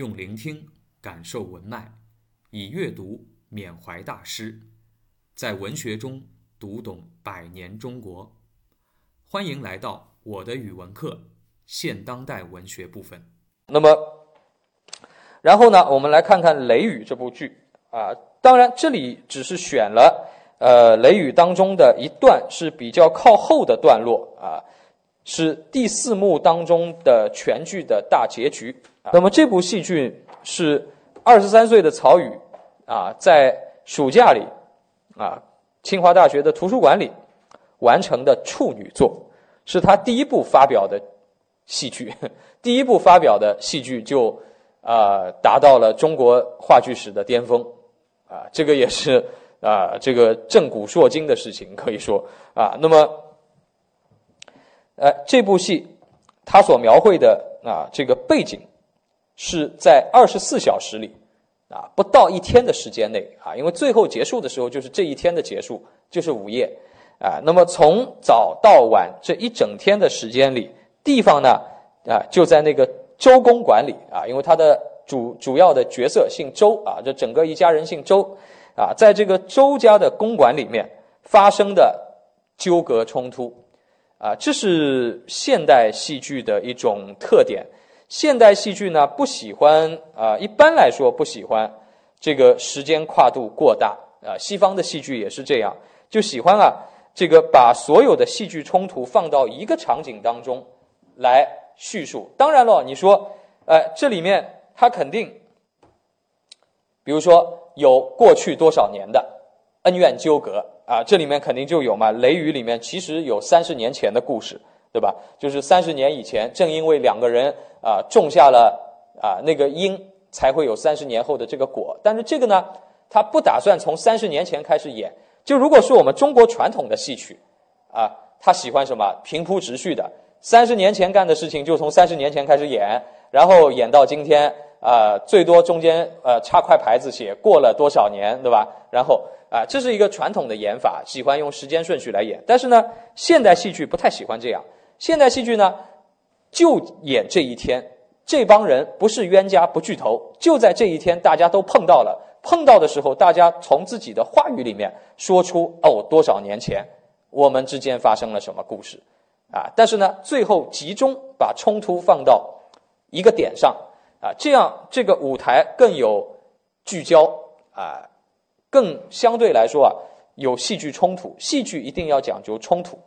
用聆听感受文脉，以阅读缅怀大师，在文学中读懂百年中国。欢迎来到我的语文课现当代文学部分。那么，然后呢，我们来看看《雷雨》这部剧啊。当然，这里只是选了呃《雷雨》当中的一段是比较靠后的段落啊，是第四幕当中的全剧的大结局。那么这部戏剧是二十三岁的曹禺啊，在暑假里啊，清华大学的图书馆里完成的处女作，是他第一部发表的戏剧，第一部发表的戏剧就啊达到了中国话剧史的巅峰啊，这个也是啊这个震古烁今的事情，可以说啊，那么呃这部戏他所描绘的啊这个背景。是在二十四小时里，啊，不到一天的时间内啊，因为最后结束的时候就是这一天的结束，就是午夜，啊，那么从早到晚这一整天的时间里，地方呢，啊，就在那个周公馆里啊，因为他的主主要的角色姓周啊，这整个一家人姓周，啊，在这个周家的公馆里面发生的纠葛冲突，啊，这是现代戏剧的一种特点。现代戏剧呢不喜欢啊，一般来说不喜欢这个时间跨度过大啊。西方的戏剧也是这样，就喜欢啊这个把所有的戏剧冲突放到一个场景当中来叙述。当然了，你说，呃，这里面它肯定，比如说有过去多少年的恩怨纠葛啊，这里面肯定就有嘛。《雷雨》里面其实有三十年前的故事。对吧？就是三十年以前，正因为两个人啊种下了啊那个因，才会有三十年后的这个果。但是这个呢，他不打算从三十年前开始演。就如果是我们中国传统的戏曲啊，他喜欢什么平铺直叙的，三十年前干的事情就从三十年前开始演，然后演到今天啊，最多中间呃插块牌子写过了多少年，对吧？然后啊，这是一个传统的演法，喜欢用时间顺序来演。但是呢，现代戏剧不太喜欢这样。现代戏剧呢，就演这一天，这帮人不是冤家不聚头，就在这一天，大家都碰到了。碰到的时候，大家从自己的话语里面说出哦，多少年前我们之间发生了什么故事啊？但是呢，最后集中把冲突放到一个点上啊，这样这个舞台更有聚焦啊，更相对来说啊，有戏剧冲突。戏剧一定要讲究冲突。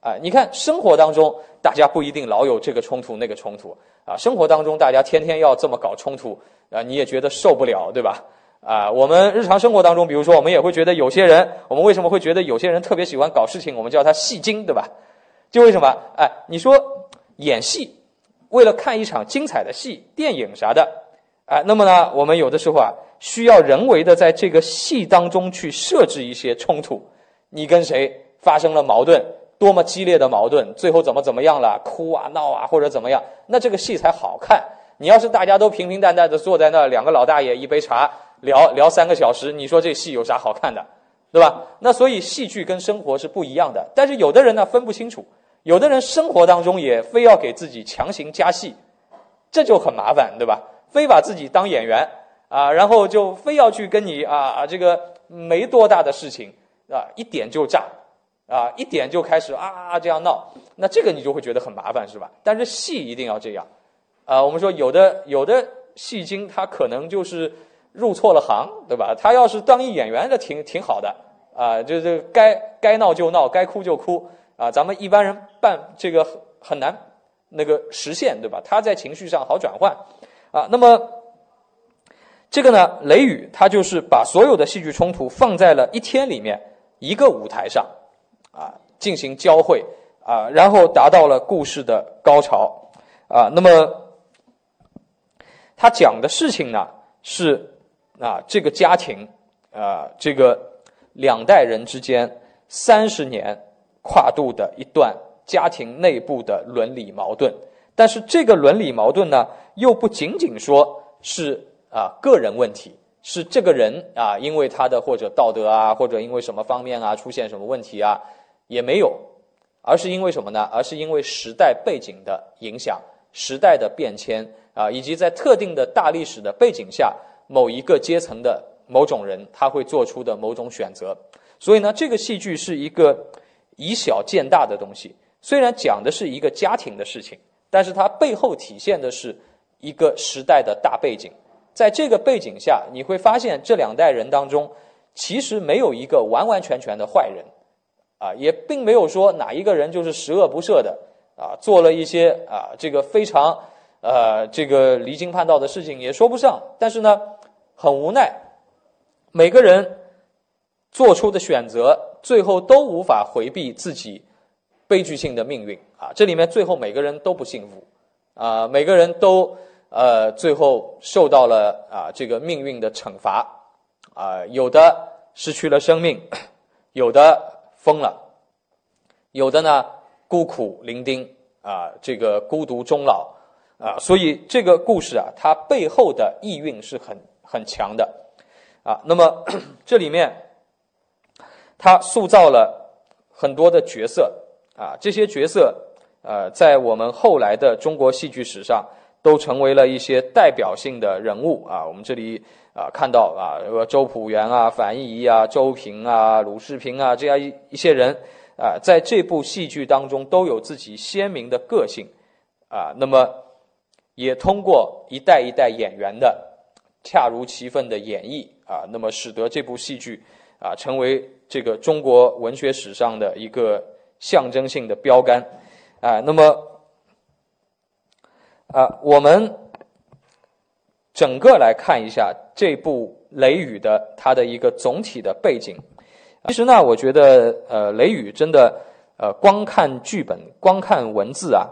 啊，你看生活当中，大家不一定老有这个冲突那个冲突啊。生活当中，大家天天要这么搞冲突啊，你也觉得受不了，对吧？啊，我们日常生活当中，比如说，我们也会觉得有些人，我们为什么会觉得有些人特别喜欢搞事情？我们叫他戏精，对吧？就为什么？哎，你说演戏，为了看一场精彩的戏、电影啥的，哎，那么呢，我们有的时候啊，需要人为的在这个戏当中去设置一些冲突，你跟谁发生了矛盾？多么激烈的矛盾，最后怎么怎么样了？哭啊闹啊，或者怎么样？那这个戏才好看。你要是大家都平平淡淡的坐在那儿，两个老大爷一杯茶聊聊三个小时，你说这戏有啥好看的，对吧？那所以戏剧跟生活是不一样的。但是有的人呢分不清楚，有的人生活当中也非要给自己强行加戏，这就很麻烦，对吧？非把自己当演员啊，然后就非要去跟你啊这个没多大的事情啊一点就炸。啊，一点就开始啊啊这样闹，那这个你就会觉得很麻烦，是吧？但是戏一定要这样，啊，我们说有的有的戏精他可能就是入错了行，对吧？他要是当一演员，那挺挺好的，啊，就是该该闹就闹，该哭就哭，啊，咱们一般人办这个很难那个实现，对吧？他在情绪上好转换，啊，那么这个呢，雷雨他就是把所有的戏剧冲突放在了一天里面一个舞台上。啊，进行交汇啊，然后达到了故事的高潮啊。那么，他讲的事情呢是啊，这个家庭啊，这个两代人之间三十年跨度的一段家庭内部的伦理矛盾。但是这个伦理矛盾呢，又不仅仅说是啊个人问题，是这个人啊，因为他的或者道德啊，或者因为什么方面啊出现什么问题啊。也没有，而是因为什么呢？而是因为时代背景的影响，时代的变迁啊，以及在特定的大历史的背景下，某一个阶层的某种人他会做出的某种选择。所以呢，这个戏剧是一个以小见大的东西。虽然讲的是一个家庭的事情，但是它背后体现的是一个时代的大背景。在这个背景下，你会发现这两代人当中，其实没有一个完完全全的坏人，啊，也并没有说哪一个人就是十恶不赦的，啊，做了一些啊这个非常呃这个离经叛道的事情也说不上。但是呢，很无奈，每个人做出的选择，最后都无法回避自己。悲剧性的命运啊！这里面最后每个人都不幸福啊，每个人都呃最后受到了啊这个命运的惩罚啊，有的失去了生命，有的疯了，有的呢孤苦伶仃啊，这个孤独终老啊。所以这个故事啊，它背后的意蕴是很很强的啊。那么 这里面它塑造了很多的角色。啊，这些角色，呃，在我们后来的中国戏剧史上，都成为了一些代表性的人物啊。我们这里啊看到啊，周朴园啊、樊一贻啊、周平啊、鲁世平啊这样一一些人啊，在这部戏剧当中都有自己鲜明的个性啊。那么，也通过一代一代演员的恰如其分的演绎啊，那么使得这部戏剧啊成为这个中国文学史上的一个。象征性的标杆，啊，那么，啊，我们整个来看一下这部《雷雨》的它的一个总体的背景。其实呢，我觉得，呃，《雷雨》真的，呃，光看剧本、光看文字啊，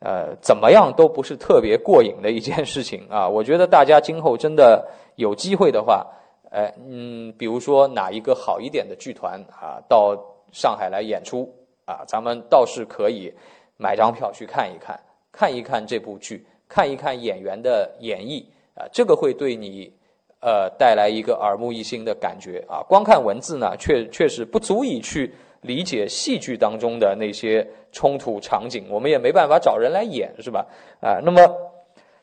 呃，怎么样都不是特别过瘾的一件事情啊。我觉得大家今后真的有机会的话，哎，嗯，比如说哪一个好一点的剧团啊，到。上海来演出啊，咱们倒是可以买张票去看一看，看一看这部剧，看一看演员的演绎啊，这个会对你呃带来一个耳目一新的感觉啊。光看文字呢，确确实不足以去理解戏剧当中的那些冲突场景，我们也没办法找人来演，是吧？啊，那么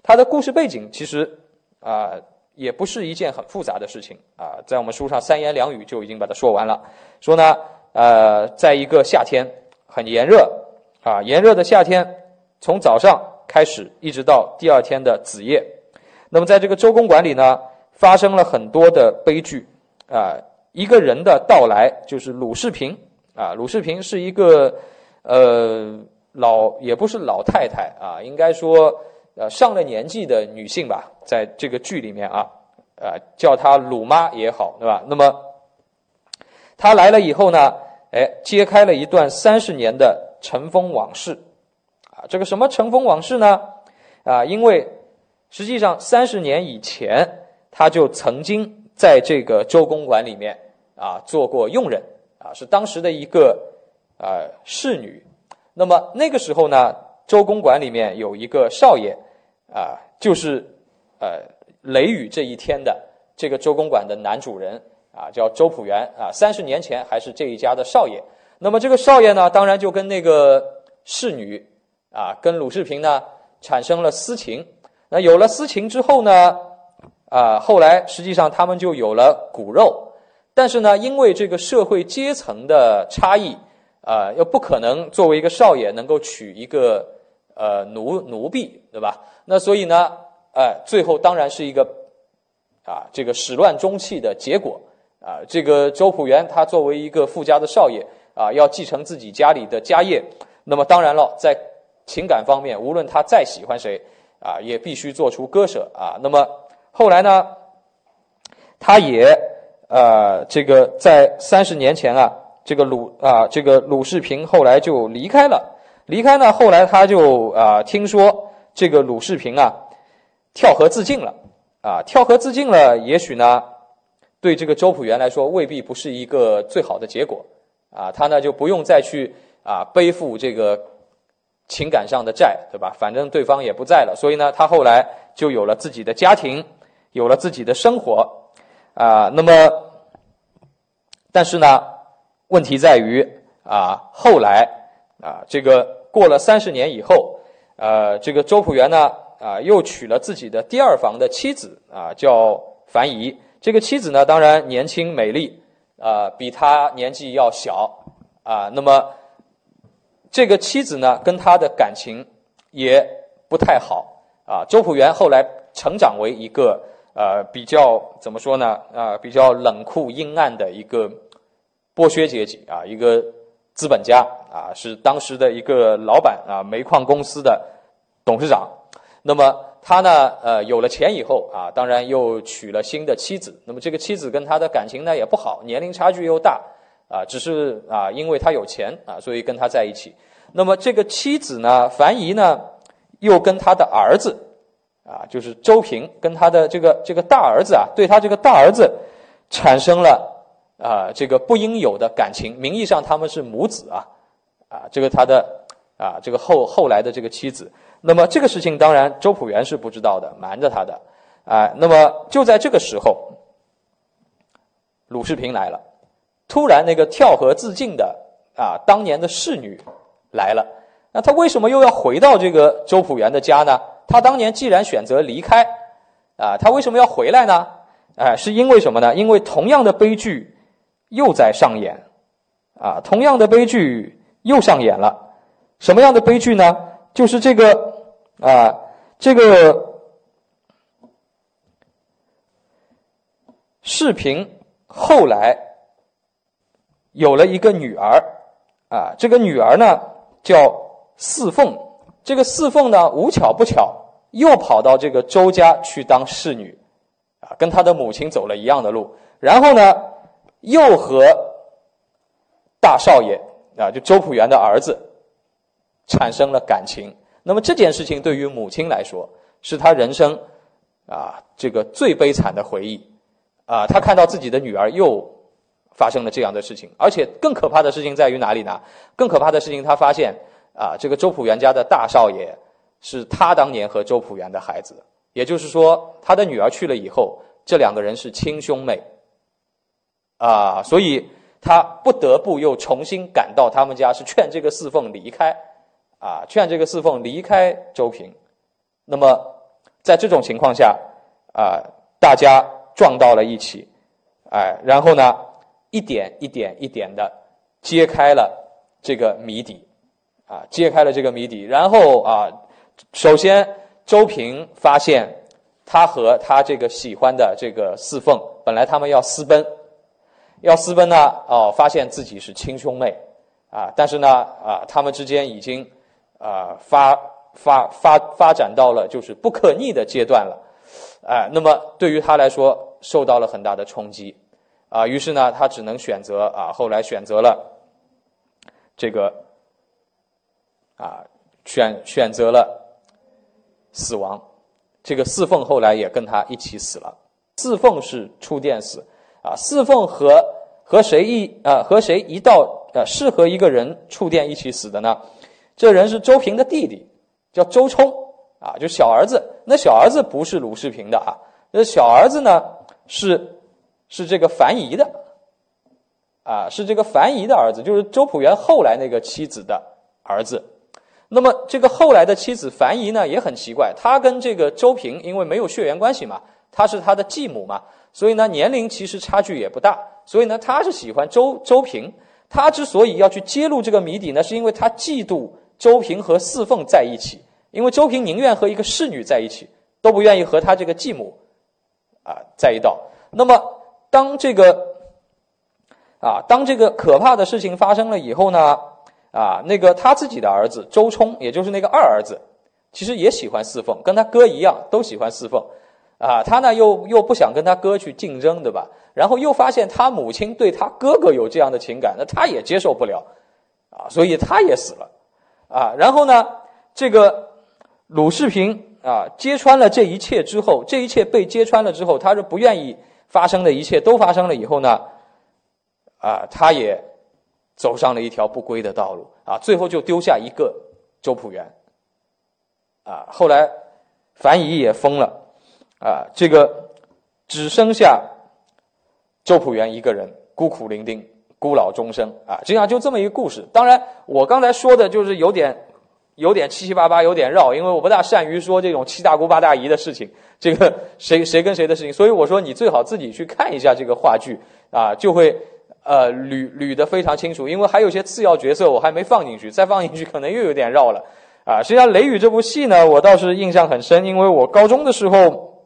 它的故事背景其实啊也不是一件很复杂的事情啊，在我们书上三言两语就已经把它说完了，说呢。呃，在一个夏天，很炎热啊，炎热的夏天，从早上开始一直到第二天的子夜，那么在这个周公馆里呢，发生了很多的悲剧啊。一个人的到来就是鲁世平啊，鲁世平是一个呃老也不是老太太啊，应该说呃上了年纪的女性吧，在这个剧里面啊，呃叫她鲁妈也好，对吧？那么。他来了以后呢，哎，揭开了一段三十年的尘封往事，啊，这个什么尘封往事呢？啊，因为实际上三十年以前，他就曾经在这个周公馆里面啊做过佣人，啊，是当时的一个啊侍女。那么那个时候呢，周公馆里面有一个少爷，啊，就是呃雷雨这一天的这个周公馆的男主人。啊，叫周朴园啊，三十年前还是这一家的少爷。那么这个少爷呢，当然就跟那个侍女啊，跟鲁世平呢产生了私情。那有了私情之后呢，啊，后来实际上他们就有了骨肉。但是呢，因为这个社会阶层的差异啊，又不可能作为一个少爷能够娶一个呃奴奴婢，对吧？那所以呢，哎，最后当然是一个啊这个始乱终弃的结果。啊，这个周朴园他作为一个富家的少爷啊，要继承自己家里的家业，那么当然了，在情感方面，无论他再喜欢谁啊，也必须做出割舍啊。那么后来呢，他也呃，这个在三十年前啊，这个鲁啊，这个鲁世平后来就离开了。离开呢，后来他就啊，听说这个鲁世平啊，跳河自尽了啊，跳河自尽了，也许呢。对这个周朴园来说，未必不是一个最好的结果，啊，他呢就不用再去啊背负这个情感上的债，对吧？反正对方也不在了，所以呢，他后来就有了自己的家庭，有了自己的生活，啊，那么，但是呢，问题在于啊，后来啊，这个过了三十年以后，呃，这个周朴园呢，啊，又娶了自己的第二房的妻子啊，叫樊姨。这个妻子呢，当然年轻美丽，啊，比他年纪要小啊。那么这个妻子呢，跟他的感情也不太好啊。周朴园后来成长为一个呃比较怎么说呢啊，比较冷酷阴暗的一个剥削阶级啊，一个资本家啊，是当时的一个老板啊，煤矿公司的董事长。那么。他呢，呃，有了钱以后啊，当然又娶了新的妻子。那么这个妻子跟他的感情呢也不好，年龄差距又大，啊，只是啊，因为他有钱啊，所以跟他在一起。那么这个妻子呢，樊姨呢，又跟他的儿子，啊，就是周平，跟他的这个这个大儿子啊，对他这个大儿子产生了啊这个不应有的感情。名义上他们是母子啊，啊，这个他的啊这个后后来的这个妻子。那么这个事情当然周朴园是不知道的，瞒着他的，啊，那么就在这个时候，鲁世平来了，突然那个跳河自尽的啊，当年的侍女来了，那他为什么又要回到这个周朴园的家呢？他当年既然选择离开，啊，他为什么要回来呢？哎，是因为什么呢？因为同样的悲剧又在上演，啊，同样的悲剧又上演了，什么样的悲剧呢？就是这个。啊，这个视频后来有了一个女儿，啊，这个女儿呢叫四凤，这个四凤呢无巧不巧又跑到这个周家去当侍女，啊，跟她的母亲走了一样的路，然后呢又和大少爷啊，就周朴园的儿子产生了感情。那么这件事情对于母亲来说，是她人生啊这个最悲惨的回忆啊。她看到自己的女儿又发生了这样的事情，而且更可怕的事情在于哪里呢？更可怕的事情，他发现啊，这个周朴园家的大少爷是他当年和周朴园的孩子，也就是说，他的女儿去了以后，这两个人是亲兄妹啊，所以他不得不又重新赶到他们家，是劝这个四凤离开。啊，劝这个四凤离开周平。那么，在这种情况下，啊，大家撞到了一起，哎，然后呢，一点一点一点的揭开了这个谜底，啊，揭开了这个谜底。然后啊，首先周平发现他和他这个喜欢的这个四凤，本来他们要私奔，要私奔呢，哦，发现自己是亲兄妹，啊，但是呢，啊，他们之间已经。啊，发发发发展到了就是不可逆的阶段了，哎，那么对于他来说受到了很大的冲击，啊，于是呢，他只能选择啊，后来选择了这个啊，选选择了死亡。这个四凤后来也跟他一起死了。四凤是触电死，啊，四凤和和谁一啊和谁一道啊是和一个人触电一起死的呢？这人是周平的弟弟，叫周冲啊，就小儿子。那小儿子不是鲁世平的啊，那小儿子呢是是这个樊姨的啊，是这个樊姨的儿子，就是周朴园后来那个妻子的儿子。那么这个后来的妻子樊姨呢也很奇怪，她跟这个周平因为没有血缘关系嘛，她是他的继母嘛，所以呢年龄其实差距也不大，所以呢她是喜欢周周平。她之所以要去揭露这个谜底呢，是因为她嫉妒。周平和四凤在一起，因为周平宁愿和一个侍女在一起，都不愿意和他这个继母啊在一道。那么，当这个啊，当这个可怕的事情发生了以后呢，啊，那个他自己的儿子周冲，也就是那个二儿子，其实也喜欢四凤，跟他哥一样，都喜欢四凤。啊，他呢又又不想跟他哥去竞争，对吧？然后又发现他母亲对他哥哥有这样的情感，那他也接受不了，啊，所以他也死了。啊，然后呢，这个鲁世平啊，揭穿了这一切之后，这一切被揭穿了之后，他是不愿意发生的一切都发生了以后呢，啊，他也走上了一条不归的道路啊，最后就丢下一个周朴园，啊，后来樊姨也疯了，啊，这个只剩下周朴园一个人孤苦伶仃。孤老终生啊，这样就这么一个故事。当然，我刚才说的就是有点有点七七八八，有点绕，因为我不大善于说这种七大姑八大姨的事情，这个 谁谁跟谁的事情，所以我说你最好自己去看一下这个话剧啊，就会呃捋捋得非常清楚，因为还有些次要角色我还没放进去，再放进去可能又有点绕了啊。实际上《雷雨》这部戏呢，我倒是印象很深，因为我高中的时候，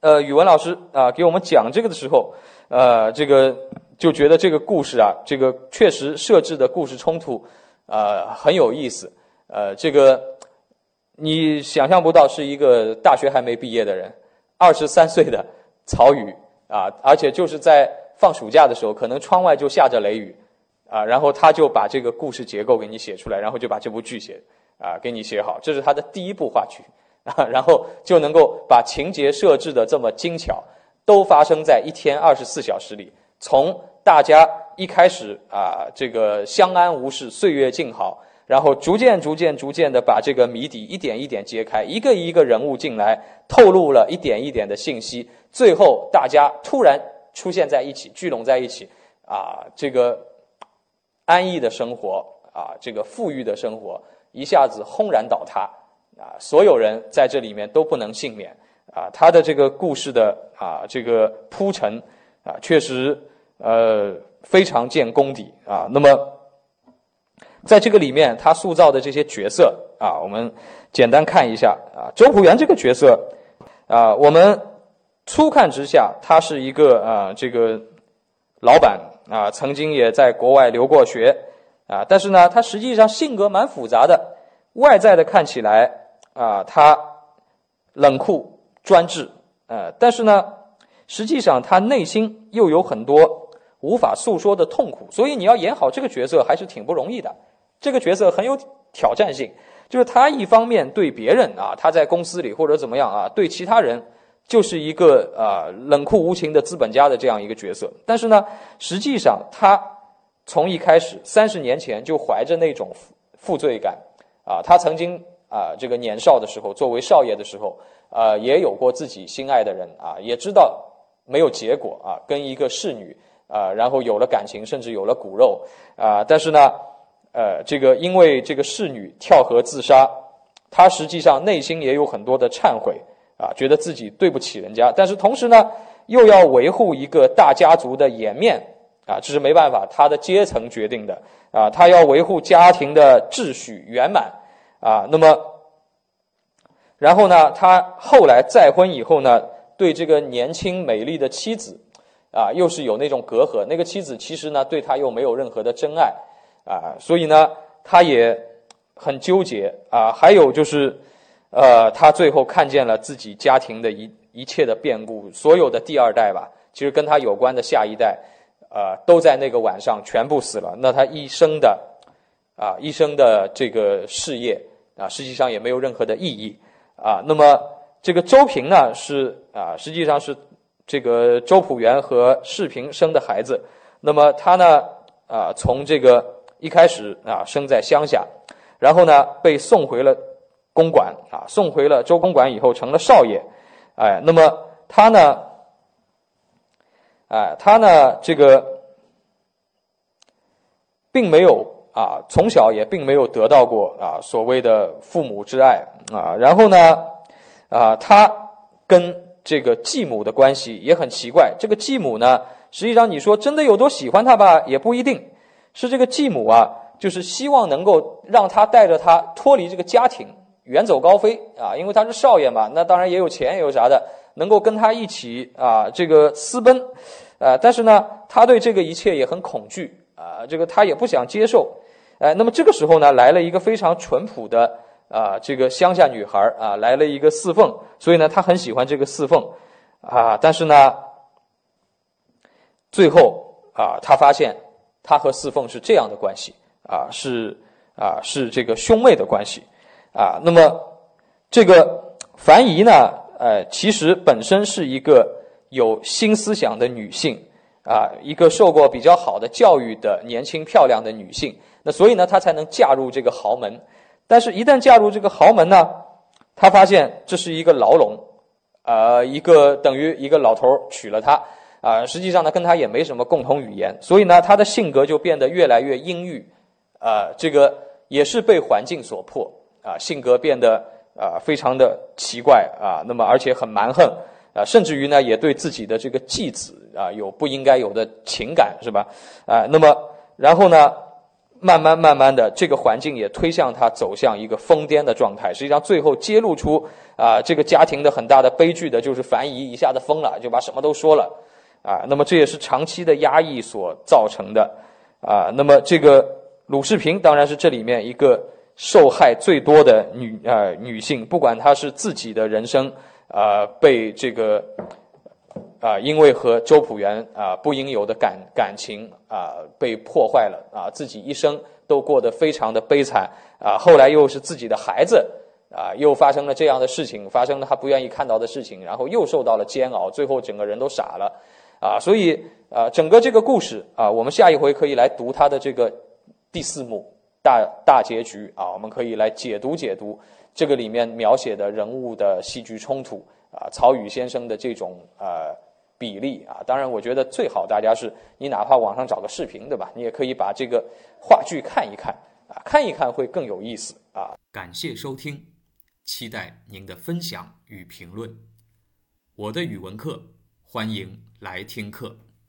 呃，语文老师啊给我们讲这个的时候，呃，这个。就觉得这个故事啊，这个确实设置的故事冲突，呃，很有意思。呃，这个你想象不到，是一个大学还没毕业的人，二十三岁的曹禺啊，而且就是在放暑假的时候，可能窗外就下着雷雨啊，然后他就把这个故事结构给你写出来，然后就把这部剧写啊给你写好，这是他的第一部话剧啊，然后就能够把情节设置的这么精巧，都发生在一天二十四小时里。从大家一开始啊，这个相安无事，岁月静好，然后逐渐、逐渐、逐渐的把这个谜底一点一点揭开，一个一个人物进来，透露了一点一点的信息，最后大家突然出现在一起，聚拢在一起，啊，这个安逸的生活啊，这个富裕的生活一下子轰然倒塌，啊，所有人在这里面都不能幸免，啊，他的这个故事的啊，这个铺陈啊，确实。呃，非常见功底啊。那么，在这个里面，他塑造的这些角色啊，我们简单看一下啊。周朴园这个角色啊，我们初看之下，他是一个啊，这个老板啊，曾经也在国外留过学啊。但是呢，他实际上性格蛮复杂的。外在的看起来啊，他冷酷专制，呃，但是呢，实际上他内心又有很多。无法诉说的痛苦，所以你要演好这个角色还是挺不容易的。这个角色很有挑战性，就是他一方面对别人啊，他在公司里或者怎么样啊，对其他人就是一个啊冷酷无情的资本家的这样一个角色。但是呢，实际上他从一开始三十年前就怀着那种负罪感啊，他曾经啊这个年少的时候，作为少爷的时候啊，也有过自己心爱的人啊，也知道没有结果啊，跟一个侍女。啊，然后有了感情，甚至有了骨肉，啊，但是呢，呃，这个因为这个侍女跳河自杀，他实际上内心也有很多的忏悔，啊，觉得自己对不起人家，但是同时呢，又要维护一个大家族的颜面，啊，这是没办法，他的阶层决定的，啊，他要维护家庭的秩序圆满，啊，那么，然后呢，他后来再婚以后呢，对这个年轻美丽的妻子。啊，又是有那种隔阂。那个妻子其实呢，对他又没有任何的真爱，啊，所以呢，他也很纠结啊。还有就是，呃，他最后看见了自己家庭的一一切的变故，所有的第二代吧，其实跟他有关的下一代，呃，都在那个晚上全部死了。那他一生的啊，一生的这个事业啊，实际上也没有任何的意义啊。那么这个周平呢，是啊，实际上是。这个周朴园和世平生的孩子，那么他呢啊，从这个一开始啊生在乡下，然后呢被送回了公馆啊，送回了周公馆以后成了少爷，哎，那么他呢，哎，他呢这个并没有啊，从小也并没有得到过啊所谓的父母之爱啊，然后呢啊，他跟这个继母的关系也很奇怪。这个继母呢，实际上你说真的有多喜欢他吧，也不一定。是这个继母啊，就是希望能够让他带着他脱离这个家庭，远走高飞啊。因为他是少爷嘛，那当然也有钱，也有啥的，能够跟他一起啊，这个私奔。呃，但是呢，他对这个一切也很恐惧啊，这个他也不想接受。哎，那么这个时候呢，来了一个非常淳朴的。啊，这个乡下女孩啊，来了一个四凤，所以呢，他很喜欢这个四凤，啊，但是呢，最后啊，他发现他和侍凤是这样的关系啊，是啊，是这个兄妹的关系啊。那么这个樊姨呢，呃，其实本身是一个有新思想的女性啊，一个受过比较好的教育的年轻漂亮的女性，那所以呢，她才能嫁入这个豪门。但是，一旦嫁入这个豪门呢，他发现这是一个牢笼，呃，一个等于一个老头娶了她，啊，实际上呢，跟他也没什么共同语言，所以呢，他的性格就变得越来越阴郁，啊，这个也是被环境所迫啊，性格变得啊非常的奇怪啊，那么而且很蛮横啊，甚至于呢也对自己的这个继子啊有不应该有的情感，是吧？啊，那么然后呢，慢慢慢慢的，这个环境也推向他走向一个疯癫的状态。实际上，最后揭露出啊这个家庭的很大的悲剧的，就是樊姨一下子疯了，就把什么都说了啊。那么这也是长期的压抑所造成的啊。那么这个。鲁世平当然是这里面一个受害最多的女呃女性，不管她是自己的人生啊被这个啊因为和周朴园啊不应有的感感情啊被破坏了啊自己一生都过得非常的悲惨啊后来又是自己的孩子啊又发生了这样的事情，发生了他不愿意看到的事情，然后又受到了煎熬，最后整个人都傻了啊所以啊整个这个故事啊我们下一回可以来读他的这个。第四幕大大结局啊，我们可以来解读解读这个里面描写的人物的戏剧冲突啊，曹禺先生的这种呃比例啊，当然我觉得最好大家是你哪怕网上找个视频对吧，你也可以把这个话剧看一看啊，看一看会更有意思啊。感谢收听，期待您的分享与评论。我的语文课，欢迎来听课。